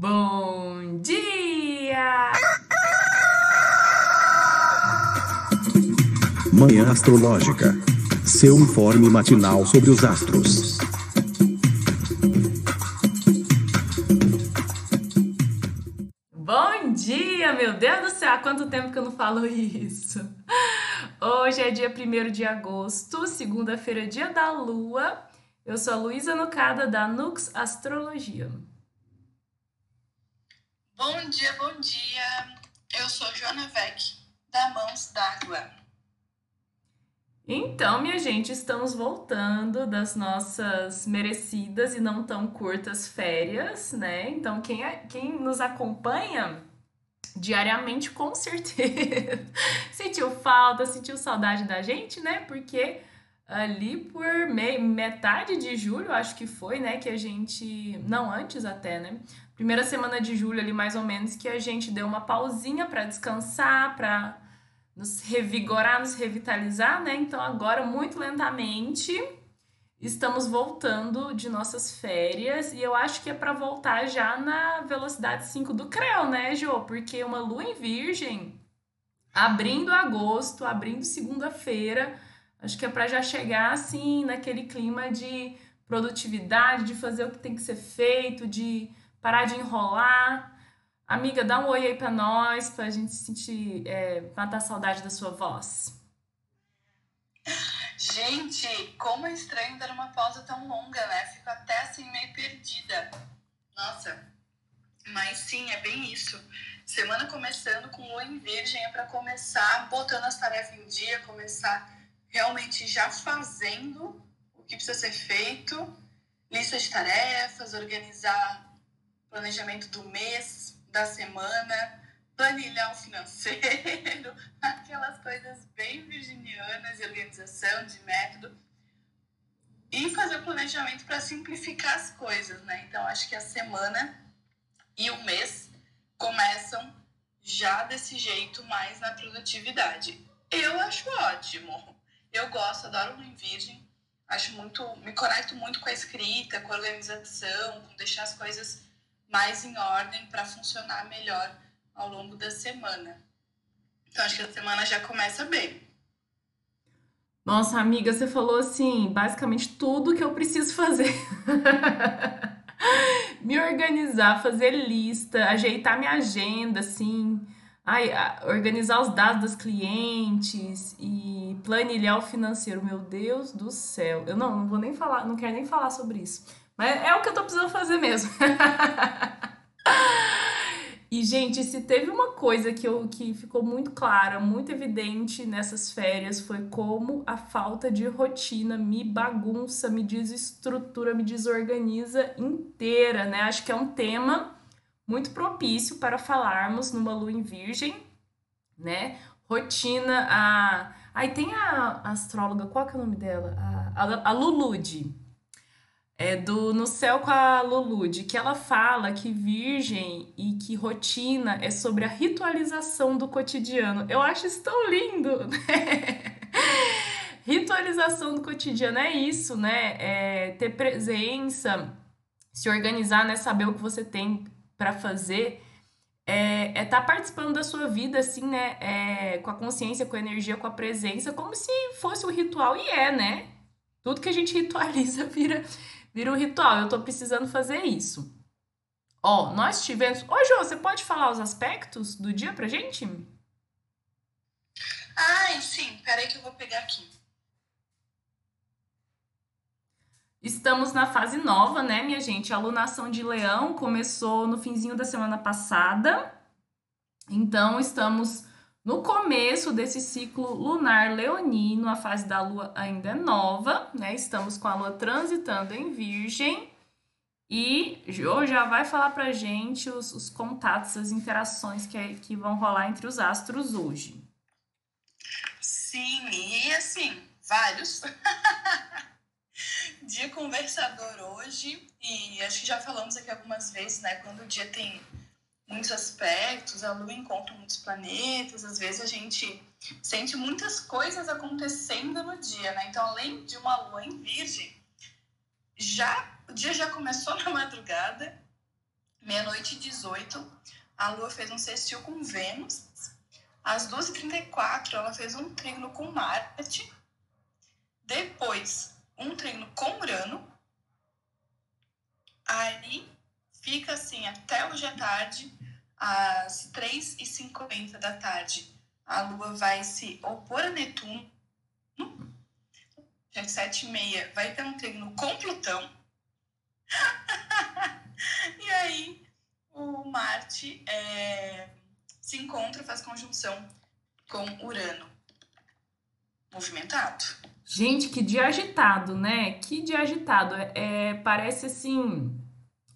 Bom dia! Manhã Astrológica. Seu informe matinal sobre os astros. Bom dia, meu Deus do céu, há quanto tempo que eu não falo isso? Hoje é dia 1 de agosto, segunda-feira, dia da lua. Eu sou a Luísa Nucada da Nux Astrologia. Bom dia, bom dia. Eu sou Joana Vec, da Mãos d'Água. Então, minha gente, estamos voltando das nossas merecidas e não tão curtas férias, né? Então, quem, é, quem nos acompanha diariamente, com certeza, sentiu falta, sentiu saudade da gente, né? Porque ali por me metade de julho, acho que foi, né? Que a gente. Não, antes até, né? Primeira semana de julho, ali mais ou menos, que a gente deu uma pausinha para descansar, para nos revigorar, nos revitalizar, né? Então agora, muito lentamente, estamos voltando de nossas férias e eu acho que é para voltar já na velocidade 5 do Creu, né, Jo? Porque uma lua em virgem, abrindo agosto, abrindo segunda-feira, acho que é para já chegar assim naquele clima de produtividade, de fazer o que tem que ser feito, de parar de enrolar. Amiga, dá um oi aí pra nós, pra gente sentir, é, matar a saudade da sua voz. Gente, como é estranho dar uma pausa tão longa, né? Fico até assim meio perdida. Nossa, mas sim, é bem isso. Semana começando com lua em virgem é para começar botando as tarefas em dia, começar realmente já fazendo o que precisa ser feito, lista de tarefas, organizar planejamento do mês, da semana, planilhar o financeiro, aquelas coisas bem virginianas de organização, de método. E fazer o planejamento para simplificar as coisas, né? Então, acho que a semana e o mês começam já desse jeito mais na produtividade. Eu acho ótimo. Eu gosto, adoro em virgem. Acho muito, me conecto muito com a escrita, com a organização, com deixar as coisas mais em ordem para funcionar melhor ao longo da semana. Então, acho que a semana já começa bem. Nossa, amiga, você falou assim, basicamente tudo que eu preciso fazer. Me organizar, fazer lista, ajeitar minha agenda, assim, ai, organizar os dados dos clientes e planilhar o financeiro. Meu Deus do céu. Eu não, não vou nem falar, não quero nem falar sobre isso. Mas é o que eu tô precisando fazer mesmo. e, gente, se teve uma coisa que, eu, que ficou muito clara, muito evidente nessas férias, foi como a falta de rotina me bagunça, me desestrutura, me desorganiza inteira, né? Acho que é um tema muito propício para falarmos numa lua em virgem, né? Rotina, a... Aí tem a astróloga, qual que é o nome dela? A, a, a Lulude é do No Céu com a Lulude, que ela fala que virgem e que rotina é sobre a ritualização do cotidiano. Eu acho isso tão lindo, né? Ritualização do cotidiano é isso, né? É ter presença, se organizar, né? Saber o que você tem para fazer. É é tá participando da sua vida, assim, né? É, com a consciência, com a energia, com a presença, como se fosse um ritual. E é, né? Tudo que a gente ritualiza vira vira um ritual. Eu tô precisando fazer isso. Ó, nós tivemos. Ô, Jô, você pode falar os aspectos do dia pra gente? Ai, sim. Peraí que eu vou pegar aqui. Estamos na fase nova, né, minha gente? A alunação de leão começou no finzinho da semana passada. Então, estamos no começo desse ciclo lunar leonino, a fase da lua ainda é nova, né? Estamos com a lua transitando em Virgem. E Jo já vai falar pra gente os, os contatos, as interações que, que vão rolar entre os astros hoje. Sim, e assim, vários. dia conversador hoje, e acho que já falamos aqui algumas vezes, né? Quando o dia tem muitos aspectos, a Lua encontra muitos planetas, às vezes a gente sente muitas coisas acontecendo no dia, né? Então, além de uma Lua em Virgem, já o dia já começou na madrugada, meia-noite e 18, a Lua fez um sextil com Vênus. Às 2h34, ela fez um trígono com Marte. Depois, um trígono com Urano. Aí, fica assim até hoje à tarde, às 3h50 da tarde. A Lua vai se opor a Netuno. Às 7h30 vai ter um trígono com Plutão. e aí, o Marte é, se encontra, faz conjunção com Urano. Movimentado. Gente, que dia agitado, né? Que dia agitado. É, é, parece assim.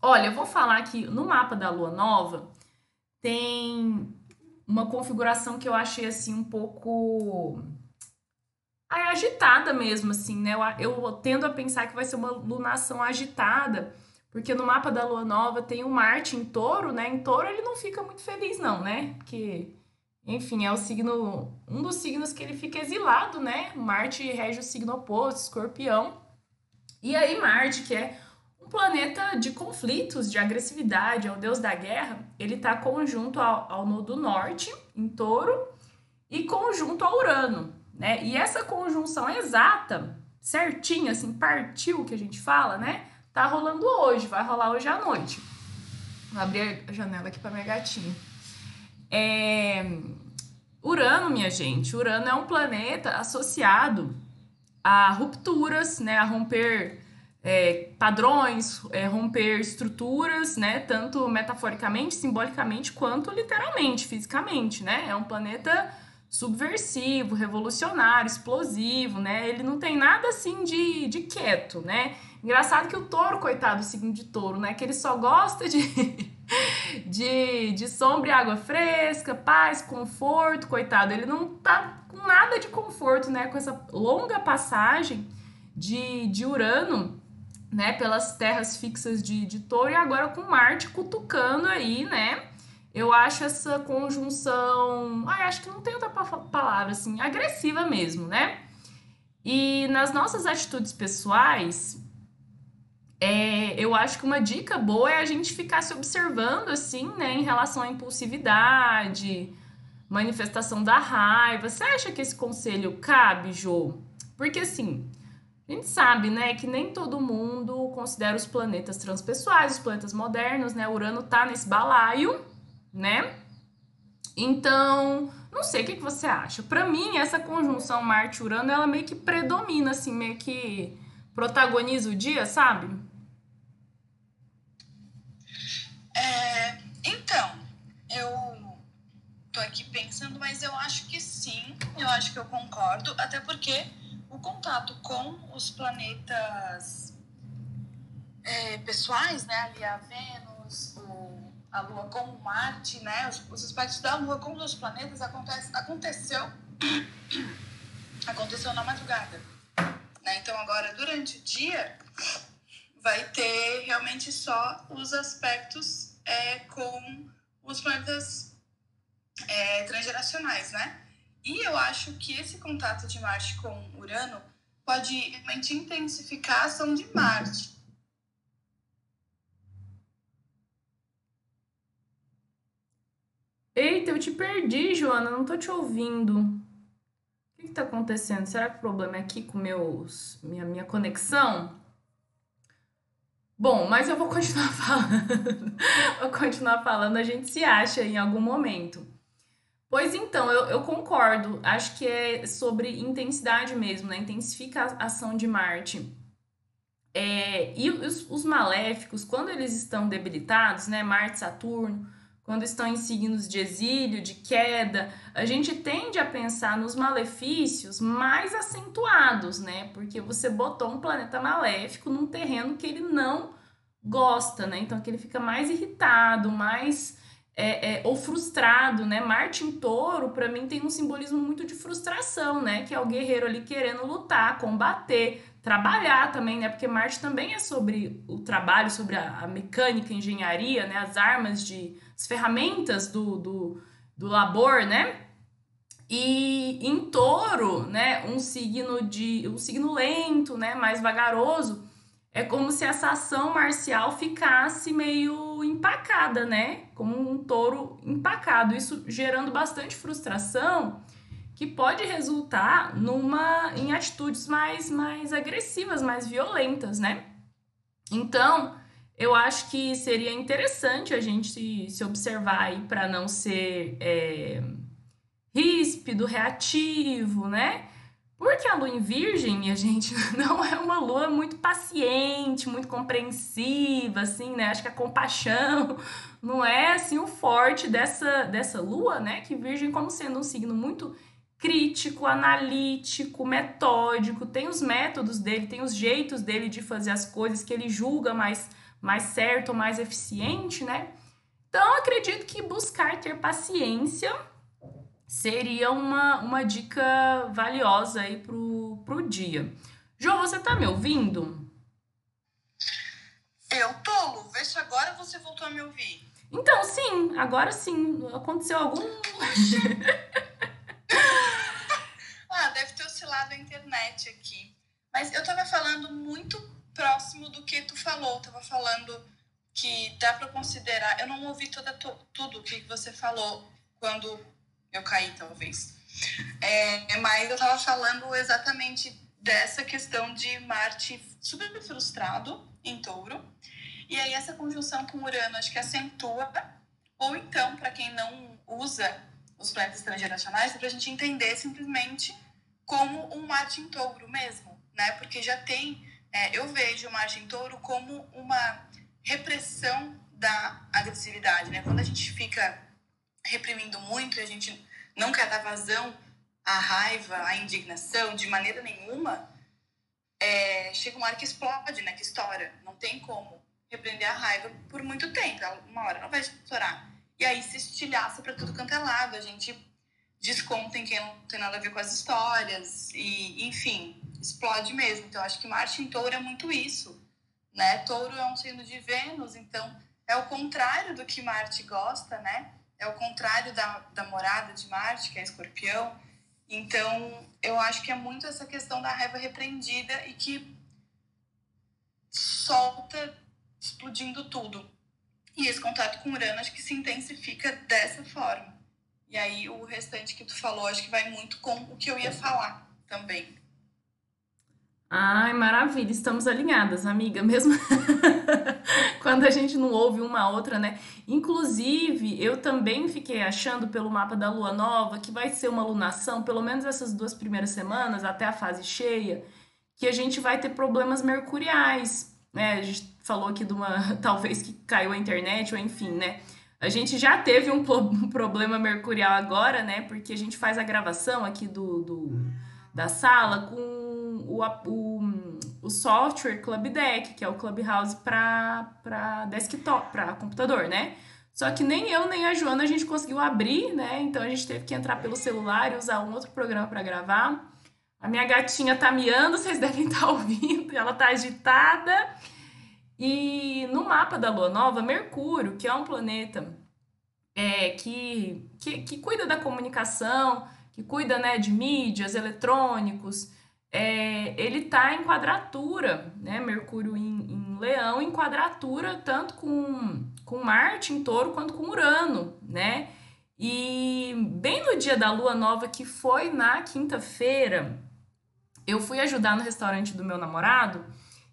Olha, eu vou falar que no mapa da Lua Nova tem uma configuração que eu achei assim um pouco agitada mesmo, assim, né? Eu, eu tendo a pensar que vai ser uma lunação agitada porque no mapa da lua nova tem o Marte em touro, né? Em touro ele não fica muito feliz, não, né? Porque, enfim, é o signo. Um dos signos que ele fica exilado, né? Marte rege o signo oposto, escorpião. E aí, Marte, que é um planeta de conflitos, de agressividade, é o deus da guerra, ele tá conjunto ao, ao nodo norte, em touro, e conjunto a Urano, né? E essa conjunção exata, certinha, assim, partiu que a gente fala, né? Tá rolando hoje, vai rolar hoje à noite. Vou abrir a janela aqui para minha gatinha. É... Urano, minha gente, Urano é um planeta associado a rupturas, né, a romper é, padrões, é, romper estruturas, né, tanto metaforicamente, simbolicamente, quanto literalmente, fisicamente, né? É um planeta subversivo, revolucionário, explosivo, né? Ele não tem nada assim de, de quieto, né? Engraçado que o touro, coitado, o signo de touro, né? Que ele só gosta de, de, de sombra e água fresca, paz, conforto, coitado. Ele não tá com nada de conforto, né? Com essa longa passagem de, de Urano, né? Pelas terras fixas de, de touro e agora com Marte cutucando aí, né? Eu acho essa conjunção. Ai, acho que não tem outra palavra, assim, agressiva mesmo, né? E nas nossas atitudes pessoais, é, eu acho que uma dica boa é a gente ficar se observando, assim, né, em relação à impulsividade, manifestação da raiva. Você acha que esse conselho cabe, Jô? Porque, assim, a gente sabe, né, que nem todo mundo considera os planetas transpessoais, os planetas modernos, né? Urano tá nesse balaio, né? Então, não sei o que, que você acha. Para mim, essa conjunção Marte-Urano, ela meio que predomina, assim, meio que protagoniza o dia, sabe? É, então, eu tô aqui pensando, mas eu acho que sim, eu acho que eu concordo, até porque o contato com os planetas é, pessoais, né, ali a Vênus, o, a Lua com o Marte, né, os, os aspectos da Lua com os planetas acontece, aconteceu, aconteceu na madrugada, né, então agora durante o dia vai ter realmente só os aspectos é, com os planetas é, transgeracionais, né? E eu acho que esse contato de Marte com Urano pode realmente intensificar a ação de Marte. Eita, eu te perdi, Joana, não tô te ouvindo. O que, que tá acontecendo? Será que o problema é aqui com meus, minha, minha conexão? Bom, mas eu vou continuar falando. vou continuar falando, a gente se acha em algum momento. Pois então, eu, eu concordo. Acho que é sobre intensidade mesmo, né? Intensifica a ação de Marte. É, e os, os, maléficos, quando eles estão debilitados, né? Marte, Saturno, quando estão em signos de exílio, de queda, a gente tende a pensar nos malefícios mais acentuados, né? Porque você botou um planeta maléfico num terreno que ele não gosta, né? Então que ele fica mais irritado, mais é, é, ou frustrado, né? Marte em touro, para mim, tem um simbolismo muito de frustração, né? Que é o guerreiro ali querendo lutar, combater, trabalhar também, né? Porque Marte também é sobre o trabalho, sobre a, a mecânica, a engenharia, né? As armas de as ferramentas do, do, do labor, né? E em touro, né, um signo de um signo lento, né, mais vagaroso, é como se essa ação marcial ficasse meio empacada, né? Como um touro empacado, isso gerando bastante frustração, que pode resultar numa em atitudes mais mais agressivas, mais violentas, né? Então, eu acho que seria interessante a gente se, se observar aí para não ser é, ríspido, reativo, né? Porque a lua em virgem, minha gente, não é uma lua muito paciente, muito compreensiva, assim, né? Acho que a compaixão não é, assim, o forte dessa, dessa lua, né? Que virgem como sendo um signo muito crítico, analítico, metódico, tem os métodos dele, tem os jeitos dele de fazer as coisas que ele julga mais, mais certo, mais eficiente, né? Então, acredito que buscar ter paciência seria uma, uma dica valiosa aí pro, pro dia. João, você tá me ouvindo? Eu tô, Lu. Vê se agora você voltou a me ouvir. Então, sim, agora sim. Aconteceu algum. ah, deve ter oscilado a internet aqui. Mas eu tava falando muito próximo do que tu falou. tava falando que dá para considerar. Eu não ouvi toda, tudo o que você falou quando eu caí, talvez. É, mas eu estava falando exatamente dessa questão de Marte super frustrado em touro. E aí essa conjunção com Urano acho que acentua, ou então, para quem não usa os planetas transgeracionais, é para a gente entender simplesmente como um Marte em touro mesmo, né? Porque já tem, é, eu vejo o Marte em touro como uma repressão da agressividade, né? Quando a gente fica reprimindo muito e a gente não quer dar vazão à raiva, à indignação, de maneira nenhuma, é, chega uma hora que explode, né? Que estoura. Não tem como repreender a raiva por muito tempo. Uma hora não vai estourar. E aí se estilhaça para tudo quanto é lado. A gente desconta em quem não tem nada a ver com as histórias. E, enfim, explode mesmo. Então, acho que Marte em touro é muito isso. Né? Touro é um signo de Vênus, então é o contrário do que Marte gosta, né? É o contrário da, da morada de Marte, que é escorpião. Então, eu acho que é muito essa questão da raiva repreendida e que solta explodindo tudo. E esse contato com Urano acho que se intensifica dessa forma. E aí o restante que tu falou acho que vai muito com o que eu ia falar também. Ai, maravilha, estamos alinhadas, amiga, mesmo quando a gente não ouve uma outra, né? Inclusive, eu também fiquei achando pelo mapa da lua nova que vai ser uma lunação, pelo menos essas duas primeiras semanas, até a fase cheia, que a gente vai ter problemas mercuriais, né? A gente falou aqui de uma, talvez que caiu a internet, ou enfim, né? A gente já teve um, problema mercurial agora, né? Porque a gente faz a gravação aqui do, do da sala com o, o, o software Club Deck, que é o Clubhouse para desktop, para computador, né? Só que nem eu nem a Joana a gente conseguiu abrir, né? Então a gente teve que entrar pelo celular e usar um outro programa para gravar. A minha gatinha tá miando, vocês devem estar tá ouvindo, ela tá agitada. E no mapa da Lua Nova, Mercúrio, que é um planeta é, que, que, que cuida da comunicação, que cuida né, de mídias, eletrônicos, é, ele está em quadratura, né? Mercúrio em, em, Leão em quadratura tanto com, com Marte em Touro quanto com Urano, né? E bem no dia da Lua Nova, que foi na quinta-feira, eu fui ajudar no restaurante do meu namorado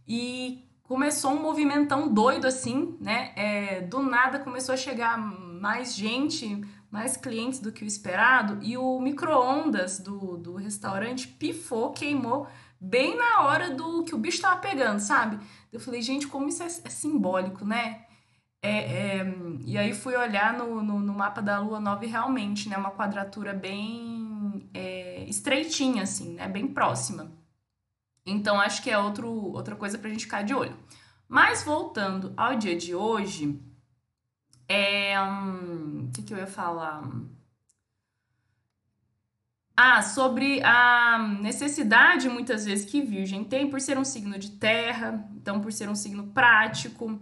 e começou um movimentão doido assim, né? É, do nada começou a chegar mais gente, mais clientes do que o esperado e o micro-ondas do, do restaurante pifou, queimou bem na hora do que o bicho tava pegando, sabe? Eu falei, gente, como isso é, é simbólico, né? É, é, e aí fui olhar no, no, no, mapa da Lua Nova realmente, né? Uma quadratura bem é, estreitinha, assim, né? Bem próxima. Então, acho que é outro, outra coisa pra gente ficar de olho. Mas voltando ao dia de hoje, é, hum, o que, que eu ia falar? Ah, sobre a necessidade, muitas vezes, que Virgem tem por ser um signo de terra, então por ser um signo prático,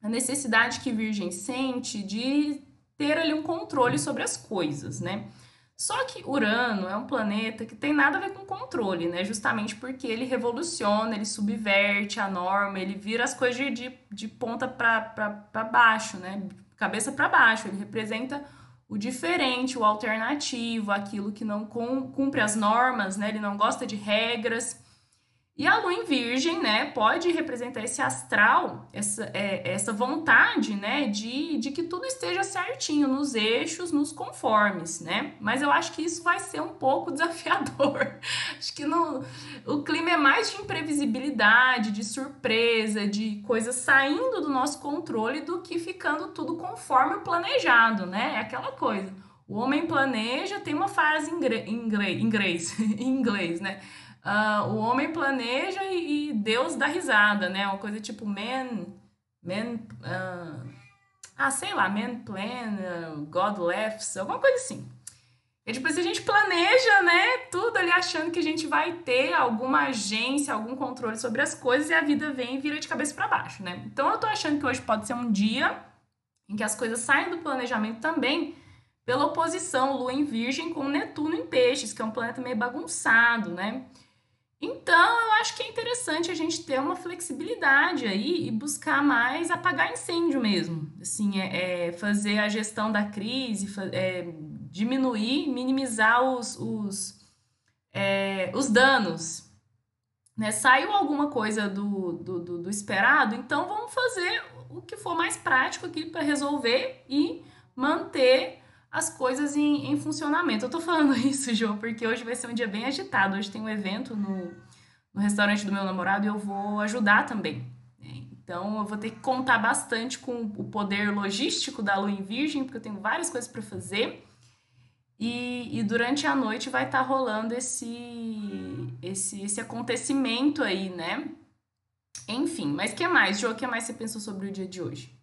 a necessidade que Virgem sente de ter ali um controle sobre as coisas, né? Só que Urano é um planeta que tem nada a ver com controle, né? Justamente porque ele revoluciona, ele subverte a norma, ele vira as coisas de, de, ponta para baixo, né? Cabeça para baixo. Ele representa o diferente, o alternativo, aquilo que não cumpre as normas, né? Ele não gosta de regras. E a lua em virgem, né, pode representar esse astral, essa, é, essa vontade, né, de, de que tudo esteja certinho, nos eixos, nos conformes, né? Mas eu acho que isso vai ser um pouco desafiador. acho que no, o clima é mais de imprevisibilidade, de surpresa, de coisas saindo do nosso controle do que ficando tudo conforme o planejado, né? É aquela coisa. O homem planeja, tem uma frase em inglês, inglês, em inglês né? Uh, o homem planeja e, e, Deus dá risada, né? Uma coisa tipo man, man, uh, ah, sei lá, man plan, uh, God laughs, alguma coisa assim. E depois tipo, a gente planeja, né, tudo ali achando que a gente vai ter alguma agência, algum controle sobre as coisas e a vida vem e vira de cabeça para baixo, né? Então eu tô achando que hoje pode ser um dia em que as coisas saem do planejamento também pela oposição Lua em Virgem com Netuno em Peixes, que é um planeta meio bagunçado, né? Então, eu acho que é interessante a gente ter uma flexibilidade aí e buscar mais apagar incêndio mesmo. Assim, é, é fazer a gestão da crise, é, diminuir, minimizar os, os, é, os danos. Né? Saiu alguma coisa do, do, do, do esperado, então vamos fazer o que for mais prático aqui para resolver e manter as coisas em, em funcionamento. Eu tô falando isso, João, porque hoje vai ser um dia bem agitado. Hoje tem um evento no, no restaurante do meu namorado e eu vou ajudar também. Né? Então eu vou ter que contar bastante com o poder logístico da Lua em Virgem, porque eu tenho várias coisas para fazer. E, e, durante a noite vai estar tá rolando esse, esse, esse acontecimento aí, né? Enfim, mas o que mais, João? O que mais você pensou sobre o dia de hoje?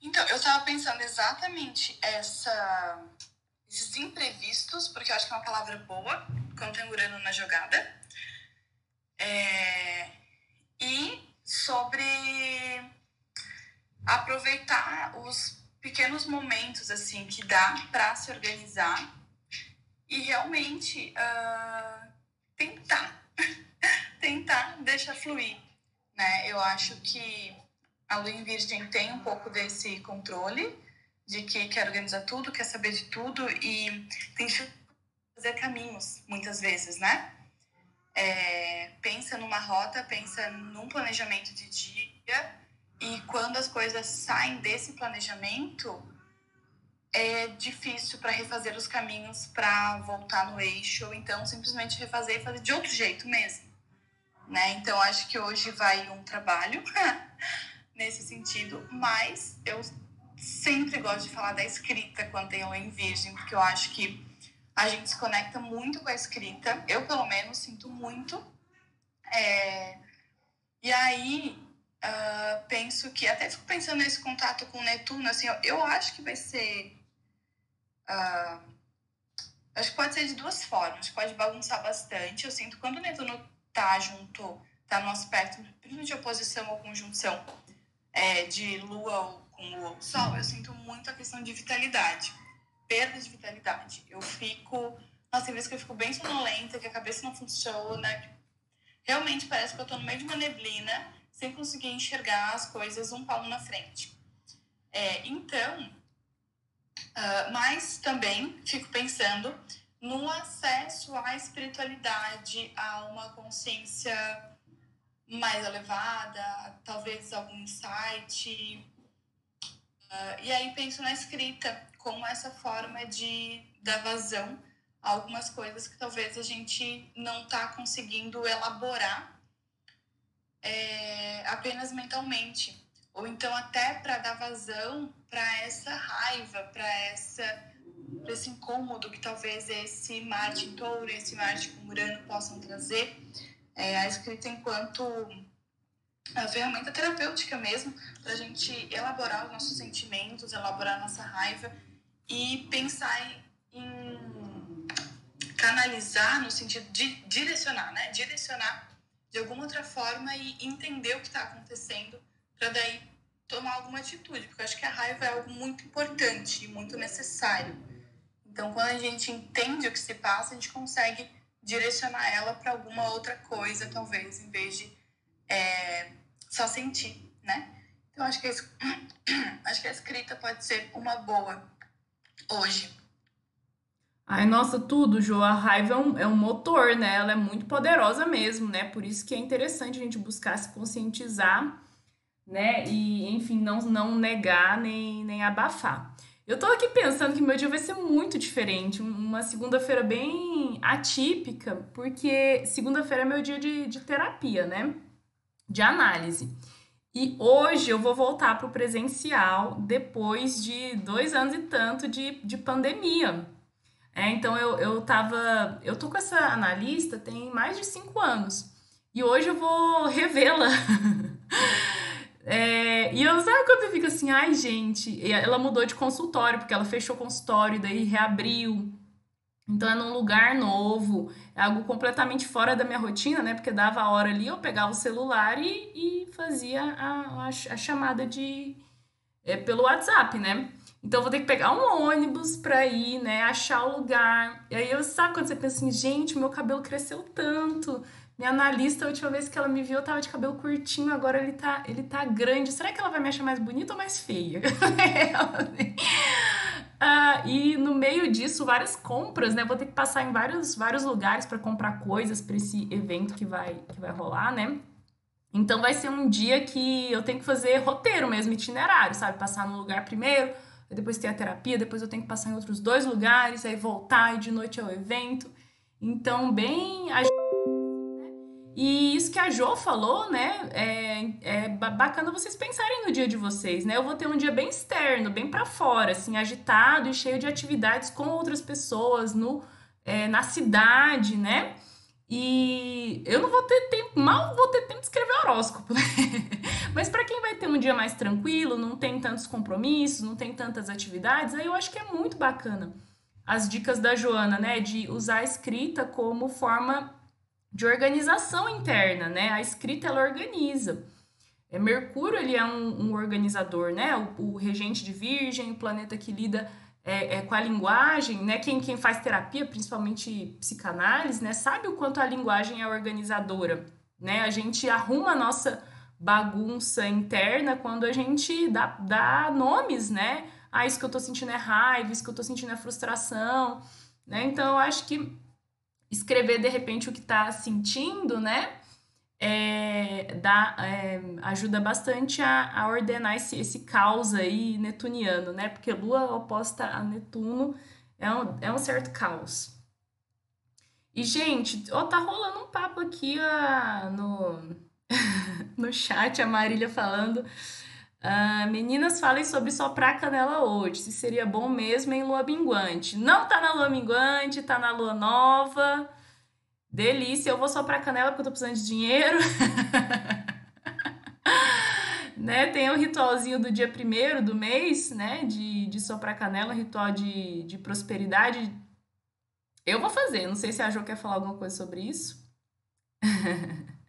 Então, eu estava pensando exatamente essa, esses imprevistos, porque eu acho que é uma palavra boa quando tem Urano na jogada. É, e sobre aproveitar os pequenos momentos assim que dá para se organizar e realmente uh, tentar tentar deixar fluir né eu acho que a lua em virgem tem um pouco desse controle de que quer organizar tudo, quer saber de tudo e tem que fazer caminhos muitas vezes, né? É, pensa numa rota, pensa num planejamento de dia e quando as coisas saem desse planejamento é difícil para refazer os caminhos para voltar no eixo ou então simplesmente refazer e fazer de outro jeito mesmo, né? Então acho que hoje vai um trabalho nesse sentido, mas eu sempre gosto de falar da escrita quando tem o em virgem, porque eu acho que a gente se conecta muito com a escrita, eu pelo menos sinto muito. É... E aí uh, penso que, até fico pensando nesse contato com Netuno, assim, eu, eu acho que vai ser. Uh, acho que pode ser de duas formas, pode bagunçar bastante. Eu sinto quando o Netuno tá junto, tá no aspecto, de oposição ou conjunção, é, de lua com lua ou sol, eu sinto muito a questão de vitalidade, perda de vitalidade. Eu fico, nossa, tem vezes que eu fico bem sonolenta, que a cabeça não funciona. Realmente parece que eu tô no meio de uma neblina, sem conseguir enxergar as coisas um palmo na frente. É, então, uh, mas também fico pensando no acesso à espiritualidade, a uma consciência mais elevada, talvez algum insight. Uh, e aí penso na escrita como essa forma de dar vazão a algumas coisas que talvez a gente não está conseguindo elaborar é, apenas mentalmente. Ou então até para dar vazão para essa raiva, para essa esse incômodo que talvez esse Marte em touro, esse Marte com Urano possam trazer é, a escrita enquanto a ferramenta terapêutica mesmo, para a gente elaborar os nossos sentimentos, elaborar a nossa raiva e pensar em, canalizar no sentido de direcionar, né? Direcionar de alguma outra forma e entender o que está acontecendo para daí tomar alguma atitude, porque eu acho que a raiva é algo muito importante e muito necessário. Então, quando a gente entende o que se passa, a gente consegue direcionar ela para alguma outra coisa, talvez, em vez de é, só sentir, né? Então, acho que, a, acho que a escrita pode ser uma boa hoje. Ai, nossa, tudo, Jo. A raiva é um, é um motor, né? Ela é muito poderosa mesmo, né? Por isso que é interessante a gente buscar se conscientizar, né? E, enfim, não, não negar nem, nem abafar. Eu tô aqui pensando que meu dia vai ser muito diferente, uma segunda-feira bem atípica, porque segunda-feira é meu dia de, de terapia, né? De análise. E hoje eu vou voltar para o presencial depois de dois anos e tanto de, de pandemia. É, então eu, eu tava. Eu tô com essa analista tem mais de cinco anos. E hoje eu vou revê-la. É, e eu sabe quando fica assim, ai gente, ela mudou de consultório, porque ela fechou o consultório, daí reabriu. Então é num lugar novo, é algo completamente fora da minha rotina, né? Porque dava a hora ali, eu pegava o celular e, e fazia a, a, a chamada de é, pelo WhatsApp, né? Então vou ter que pegar um ônibus pra ir, né? Achar o lugar. E aí eu sabe quando você pensa assim, gente, meu cabelo cresceu tanto. Minha analista, a última vez que ela me viu, eu tava de cabelo curtinho, agora ele tá, ele tá grande. Será que ela vai me achar mais bonita ou mais feia? ah, e no meio disso, várias compras, né? Vou ter que passar em vários, vários lugares para comprar coisas para esse evento que vai, que vai rolar, né? Então vai ser um dia que eu tenho que fazer roteiro mesmo, itinerário, sabe? Passar num lugar primeiro, depois ter a terapia, depois eu tenho que passar em outros dois lugares, aí voltar e de noite ao evento. Então, bem. E isso que a Jo falou, né? É, é bacana vocês pensarem no dia de vocês, né? Eu vou ter um dia bem externo, bem para fora, assim, agitado e cheio de atividades com outras pessoas no, é, na cidade, né? E eu não vou ter tempo, mal vou ter tempo de escrever horóscopo, né? Mas para quem vai ter um dia mais tranquilo, não tem tantos compromissos, não tem tantas atividades, aí eu acho que é muito bacana as dicas da Joana, né? De usar a escrita como forma de organização interna, né? A escrita ela organiza. É, Mercúrio ele é um, um organizador, né? O, o, regente de Virgem, o planeta que lida é, é, com a linguagem, né? Quem, quem faz terapia, principalmente psicanálise, né? Sabe o quanto a linguagem é organizadora, né? A gente arruma a nossa bagunça interna quando a gente dá, dá nomes, né? Ah, isso que eu tô sentindo é raiva, isso que eu tô sentindo é frustração, né? Então, eu acho que escrever de repente o que está sentindo, né? É, dá, é, ajuda bastante a, a ordenar esse, esse caos aí netuniano, né? Porque Lua oposta a Netuno é um, é um certo caos. E, gente, ó, tá rolando um papo aqui ó, no, no chat, a Marília falando Uh, meninas, falem sobre soprar canela hoje. Se seria bom mesmo em lua minguante. Não tá na lua minguante, tá na lua nova. Delícia. Eu vou soprar canela porque eu tô precisando de dinheiro. né? Tem o ritualzinho do dia primeiro do mês, né? De, de soprar canela, ritual de, de prosperidade. Eu vou fazer. Não sei se a Jo quer falar alguma coisa sobre isso.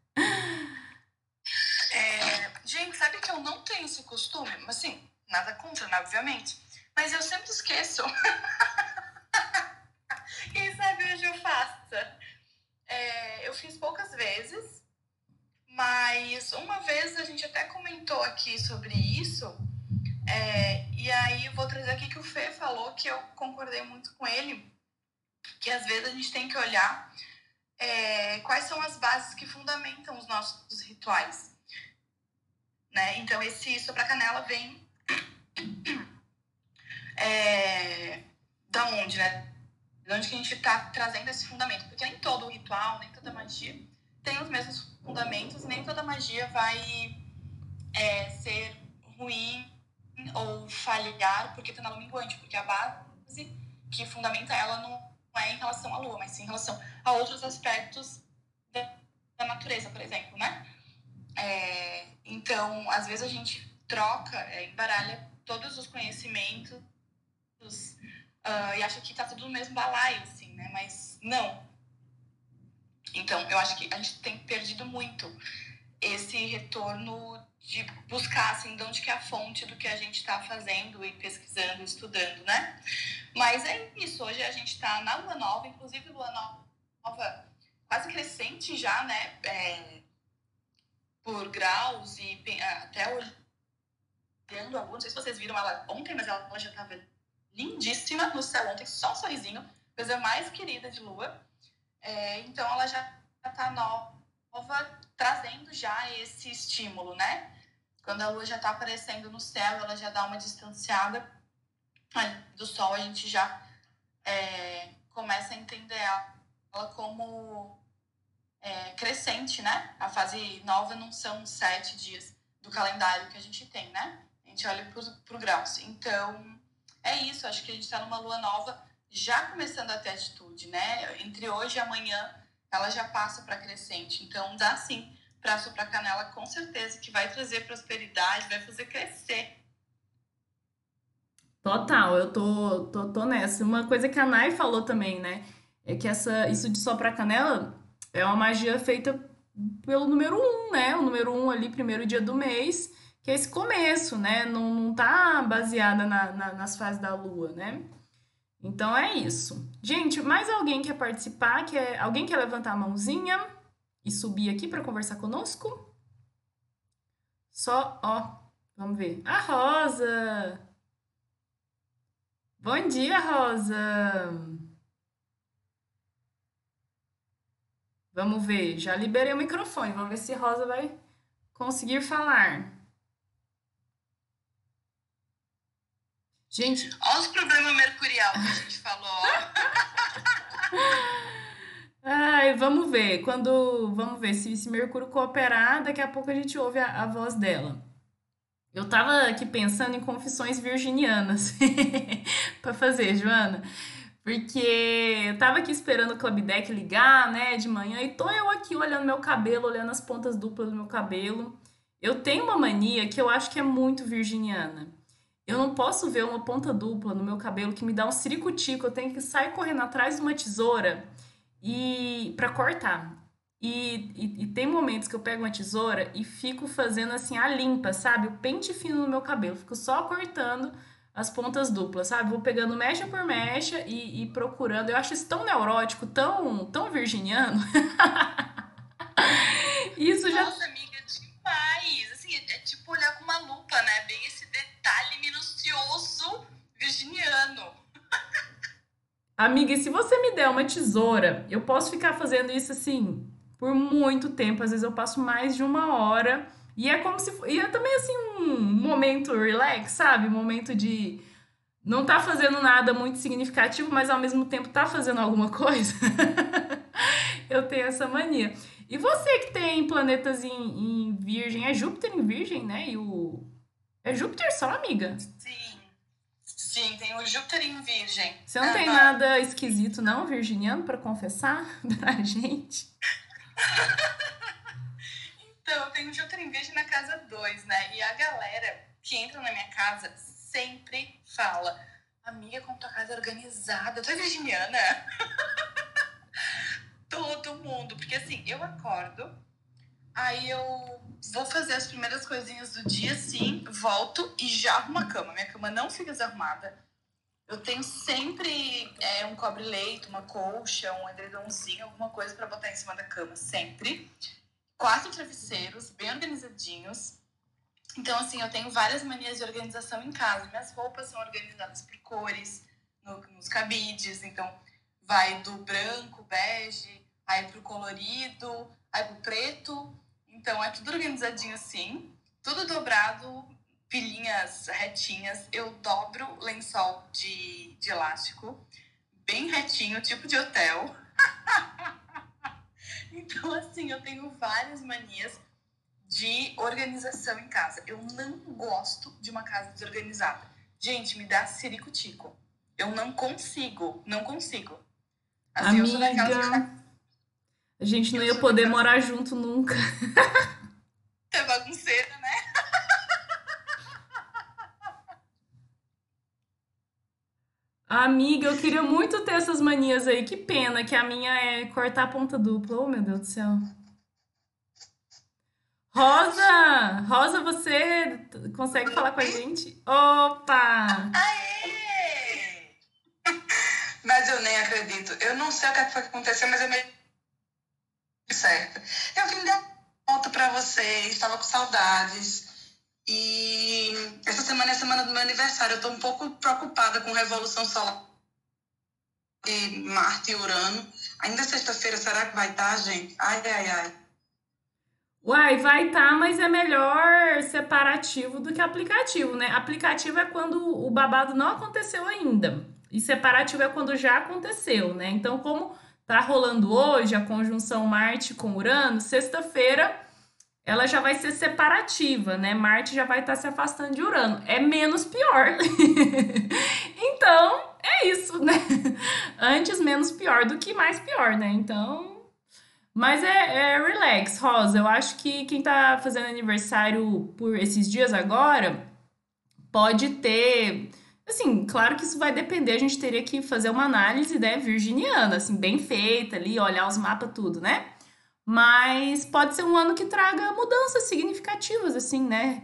eu não tenho esse costume, mas assim, nada contra, né, obviamente. Mas eu sempre esqueço. Quem sabe hoje eu faça. É, eu fiz poucas vezes, mas uma vez a gente até comentou aqui sobre isso. É, e aí vou trazer aqui que o Fê falou que eu concordei muito com ele, que às vezes a gente tem que olhar é, quais são as bases que fundamentam os nossos rituais né? Então, esse soprar canela vem é, da onde, né? De onde que a gente está trazendo esse fundamento? Porque nem todo ritual, nem toda magia tem os mesmos fundamentos, nem toda magia vai é, ser ruim ou falhar porque está na lua minguante, porque a base que fundamenta ela não é em relação à lua, mas sim em relação a outros aspectos da, da natureza, por exemplo, né? É, então, às vezes a gente troca, é, embaralha todos os conhecimentos uh, e acha que tá tudo no mesmo balaio, assim, né? Mas não. Então, eu acho que a gente tem perdido muito esse retorno de buscar assim, de onde que é a fonte do que a gente está fazendo e pesquisando, estudando, né? Mas é isso, hoje a gente está na lua nova, inclusive lua nova quase crescente já, né? É, por graus e até olhando a lua, não sei se vocês viram ela ontem, mas ela já estava lindíssima no céu ontem, só um sorrisinho, coisa mais querida de lua. É, então ela já está nova trazendo já esse estímulo, né? Quando a lua já está aparecendo no céu, ela já dá uma distanciada do sol, a gente já é, começa a entender ela como é, crescente, né? A fase nova não são sete dias do calendário que a gente tem, né? A gente olha para o graus. Então, é isso. Acho que a gente está numa lua nova já começando a ter atitude, né? Entre hoje e amanhã, ela já passa para crescente. Então, dá sim para soprar canela, com certeza, que vai trazer prosperidade, vai fazer crescer. Total, eu tô, tô, tô nessa. Uma coisa que a Nai falou também, né? É que essa, isso de soprar canela é uma magia feita pelo número um, né? O número um ali, primeiro dia do mês, que é esse começo, né? Não, não tá baseada na, na, nas fases da lua, né? Então é isso. Gente, mais alguém quer participar? Quer, alguém quer levantar a mãozinha e subir aqui para conversar conosco? Só, ó, vamos ver. A Rosa! Bom dia, Rosa! Vamos ver, já liberei o microfone. Vamos ver se Rosa vai conseguir falar. Gente. Olha os problemas mercurial que a gente falou. Ai, vamos ver. Quando. Vamos ver se esse Mercúrio cooperar, daqui a pouco a gente ouve a, a voz dela. Eu tava aqui pensando em confissões virginianas para fazer, Joana. Porque eu tava aqui esperando o Club Deck ligar, né, de manhã, e tô eu aqui olhando meu cabelo, olhando as pontas duplas do meu cabelo. Eu tenho uma mania que eu acho que é muito virginiana. Eu não posso ver uma ponta dupla no meu cabelo que me dá um ciricutico, eu tenho que sair correndo atrás de uma tesoura e para cortar. E, e, e, tem momentos que eu pego uma tesoura e fico fazendo assim a limpa, sabe? O pente fino no meu cabelo. Fico só cortando as pontas duplas, sabe? Vou pegando mecha por mecha e, e procurando. Eu acho isso tão neurótico, tão, tão virginiano. isso já. Nossa, amiga, demais. Assim, é, é tipo olhar com uma lupa, né? Bem esse detalhe minucioso virginiano. Amiga, e se você me der uma tesoura, eu posso ficar fazendo isso assim por muito tempo. Às vezes eu passo mais de uma hora e é como se. E é também assim um momento relax, sabe? Um momento de não tá fazendo nada muito significativo, mas ao mesmo tempo tá fazendo alguma coisa. eu tenho essa mania. E você que tem planetas em, em Virgem, é Júpiter em Virgem, né? E o. É Júpiter só, amiga? Sim. Sim, tem o Júpiter em Virgem. Você não tem nada esquisito, não, virginiano, para confessar pra gente? Então, eu tenho em Virgem na casa 2, né? E a galera que entra na minha casa sempre fala: Amiga, como tua casa é organizada, tu é virginiana? Todo mundo. Porque assim, eu acordo, aí eu vou fazer as primeiras coisinhas do dia, sim, volto e já arrumo a cama. Minha cama não fica desarrumada. Eu tenho sempre é, um cobre-leito, uma colcha, um edredomzinho, alguma coisa para botar em cima da cama, sempre quatro travesseiros bem organizadinhos. Então, assim, eu tenho várias manias de organização em casa. Minhas roupas são organizadas por cores, no, nos cabides. Então, vai do branco, bege, aí pro colorido, aí pro preto. Então, é tudo organizadinho assim. Tudo dobrado, pilhinhas retinhas. Eu dobro lençol de, de elástico, bem retinho, tipo de hotel. Então, assim, eu tenho várias manias de organização em casa. Eu não gosto de uma casa desorganizada. Gente, me dá ciricutico. Eu não consigo, não consigo. Assim, Amiga, eu sou daquelas que... A gente não ia poder morar junto nunca. É bagunceira, né? Amiga, eu queria muito ter essas manias aí. Que pena que a minha é cortar a ponta dupla. Oh, meu Deus do céu. Rosa! Rosa, você consegue falar com a gente? Opa! Aê! Mas eu nem acredito. Eu não sei o que é foi que aconteceu, mas eu me certa. Eu vim dar volta para vocês, estava com saudades. E essa semana é a semana do meu aniversário. Eu estou um pouco preocupada com Revolução Solar de Marte e Urano. Ainda sexta-feira, será que vai estar, gente? Ai, ai, ai. Uai, vai estar, tá, mas é melhor separativo do que aplicativo, né? Aplicativo é quando o babado não aconteceu ainda. E separativo é quando já aconteceu, né? Então, como tá rolando hoje a conjunção Marte com Urano, sexta-feira ela já vai ser separativa, né? Marte já vai estar tá se afastando de Urano. É menos pior. então, é isso, né? Antes menos pior do que mais pior, né? Então, mas é, é, relax, Rosa. Eu acho que quem tá fazendo aniversário por esses dias agora pode ter. Assim, claro que isso vai depender, a gente teria que fazer uma análise, né, virginiana, assim, bem feita ali, olhar os mapas, tudo, né? Mas pode ser um ano que traga mudanças significativas, assim, né?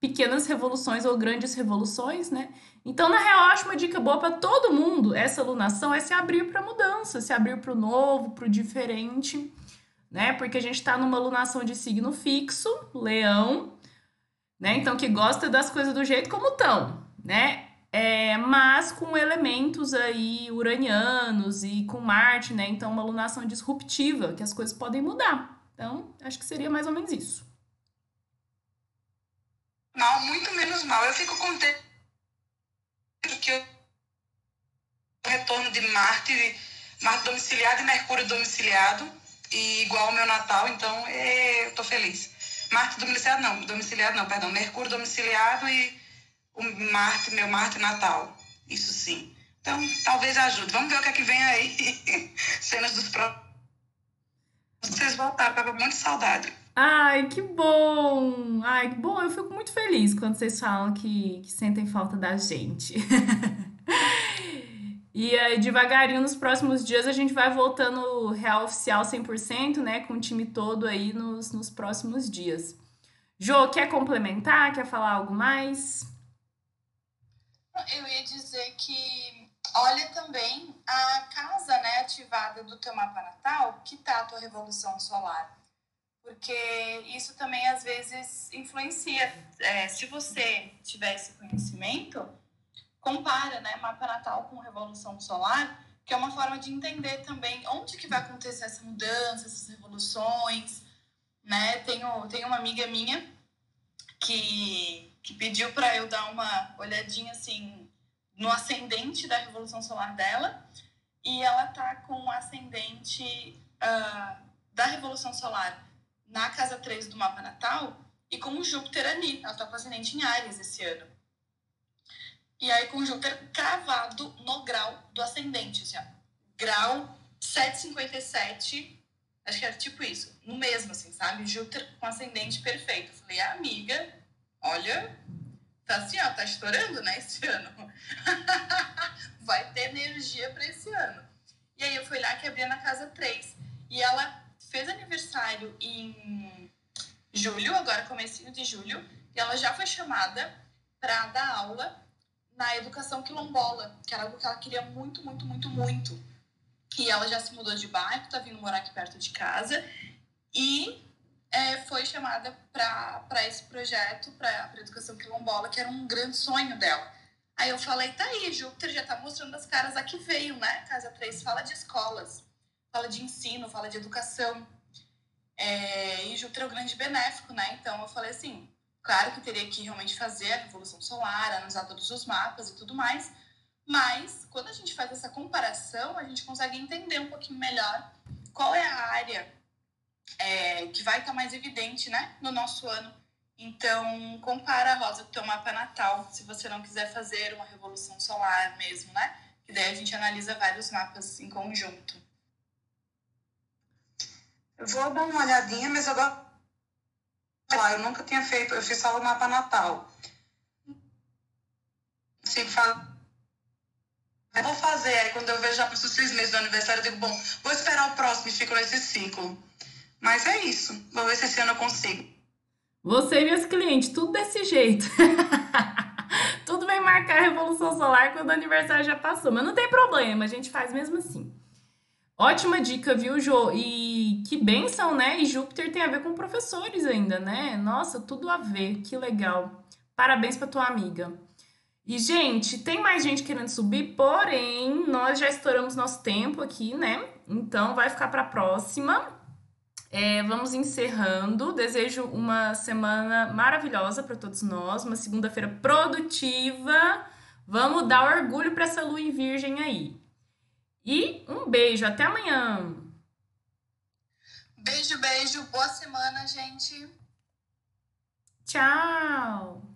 Pequenas revoluções ou grandes revoluções, né? Então, na real, eu acho uma dica boa para todo mundo essa alunação é se abrir para mudança, se abrir para o novo, para o diferente né? Porque a gente está numa lunação de signo fixo, leão, né? Então, que gosta das coisas do jeito como estão, né? É, mas com elementos aí uranianos e com Marte, né? Então, uma lunação disruptiva, que as coisas podem mudar. Então, acho que seria mais ou menos isso. Mal, muito menos mal. Eu fico contente que o retorno de Marte, Marte domiciliado e Mercúrio domiciliado, e igual ao meu Natal, então é, eu tô feliz. Marte domiciliado não, domiciliado não, perdão, Mercúrio domiciliado e o Marte, meu Marte Natal. Isso sim. Então, talvez ajude. Vamos ver o que é que vem aí. Cenas dos próximos. Vocês voltaram, tava muito saudade. Ai, que bom! Ai, que bom. Eu fico muito feliz quando vocês falam que, que sentem falta da gente. E aí, devagarinho, nos próximos dias, a gente vai voltando real oficial 100%, né? Com o time todo aí nos, nos próximos dias. Jô, quer complementar? Quer falar algo mais? Eu ia dizer que olha também a casa né, ativada do teu mapa natal, que tá a tua revolução solar. Porque isso também às vezes influencia. É, se você tiver esse conhecimento, compara né, mapa natal com revolução solar, que é uma forma de entender também onde que vai acontecer essa mudança, essas revoluções, né? Tenho, tenho uma amiga minha que, que pediu para eu dar uma olhadinha assim no ascendente da revolução solar dela e ela tá com o ascendente uh, da revolução solar na casa 3 do mapa natal e com o Júpiter ali. Ela tá com ascendente em Ares esse ano. E aí com Júpiter cravado no grau do ascendente, assim, ó. Grau 757, acho que era tipo isso, no mesmo, assim, sabe? Júpiter com ascendente perfeito. Eu falei, ah, amiga, olha, tá assim, ó, tá estourando, né, esse ano. Vai ter energia para esse ano. E aí eu fui lá que abria na casa 3. E ela fez aniversário em julho, agora comecinho de julho, e ela já foi chamada para dar aula na educação quilombola, que era algo que ela queria muito, muito, muito, muito. E ela já se mudou de bairro, tá vindo morar aqui perto de casa e é, foi chamada para esse projeto, para a educação quilombola, que era um grande sonho dela. Aí eu falei, tá aí, Júpiter já tá mostrando as caras a que veio, né? Casa 3 fala de escolas, fala de ensino, fala de educação. É, e Júpiter é o grande benéfico, né? Então eu falei assim, Claro que teria que realmente fazer a revolução solar, analisar todos os mapas e tudo mais, mas quando a gente faz essa comparação, a gente consegue entender um pouquinho melhor qual é a área é, que vai estar mais evidente né, no nosso ano. Então, compara a rosa com o teu mapa natal, se você não quiser fazer uma revolução solar mesmo, né? Que daí a gente analisa vários mapas em conjunto. Eu vou dar uma olhadinha, mas lá, eu nunca tinha feito, eu fiz só o mapa natal. Assim, fala, eu vou fazer, aí quando eu vejo já para os seis meses do aniversário, eu digo, bom, vou esperar o próximo e fico nesse ciclo. Mas é isso, vou ver se esse ano eu consigo. Você e meus clientes, tudo desse jeito. tudo vem marcar a Revolução Solar quando o aniversário já passou. Mas não tem problema, a gente faz mesmo assim. Ótima dica, viu, Jô? E que benção, né? E Júpiter tem a ver com professores ainda, né? Nossa, tudo a ver, que legal. Parabéns para tua amiga. E, gente, tem mais gente querendo subir, porém, nós já estouramos nosso tempo aqui, né? Então, vai ficar para próxima. É, vamos encerrando. Desejo uma semana maravilhosa para todos nós, uma segunda-feira produtiva. Vamos dar orgulho para essa lua em virgem aí. E um beijo, até amanhã. Beijo, beijo, boa semana, gente. Tchau.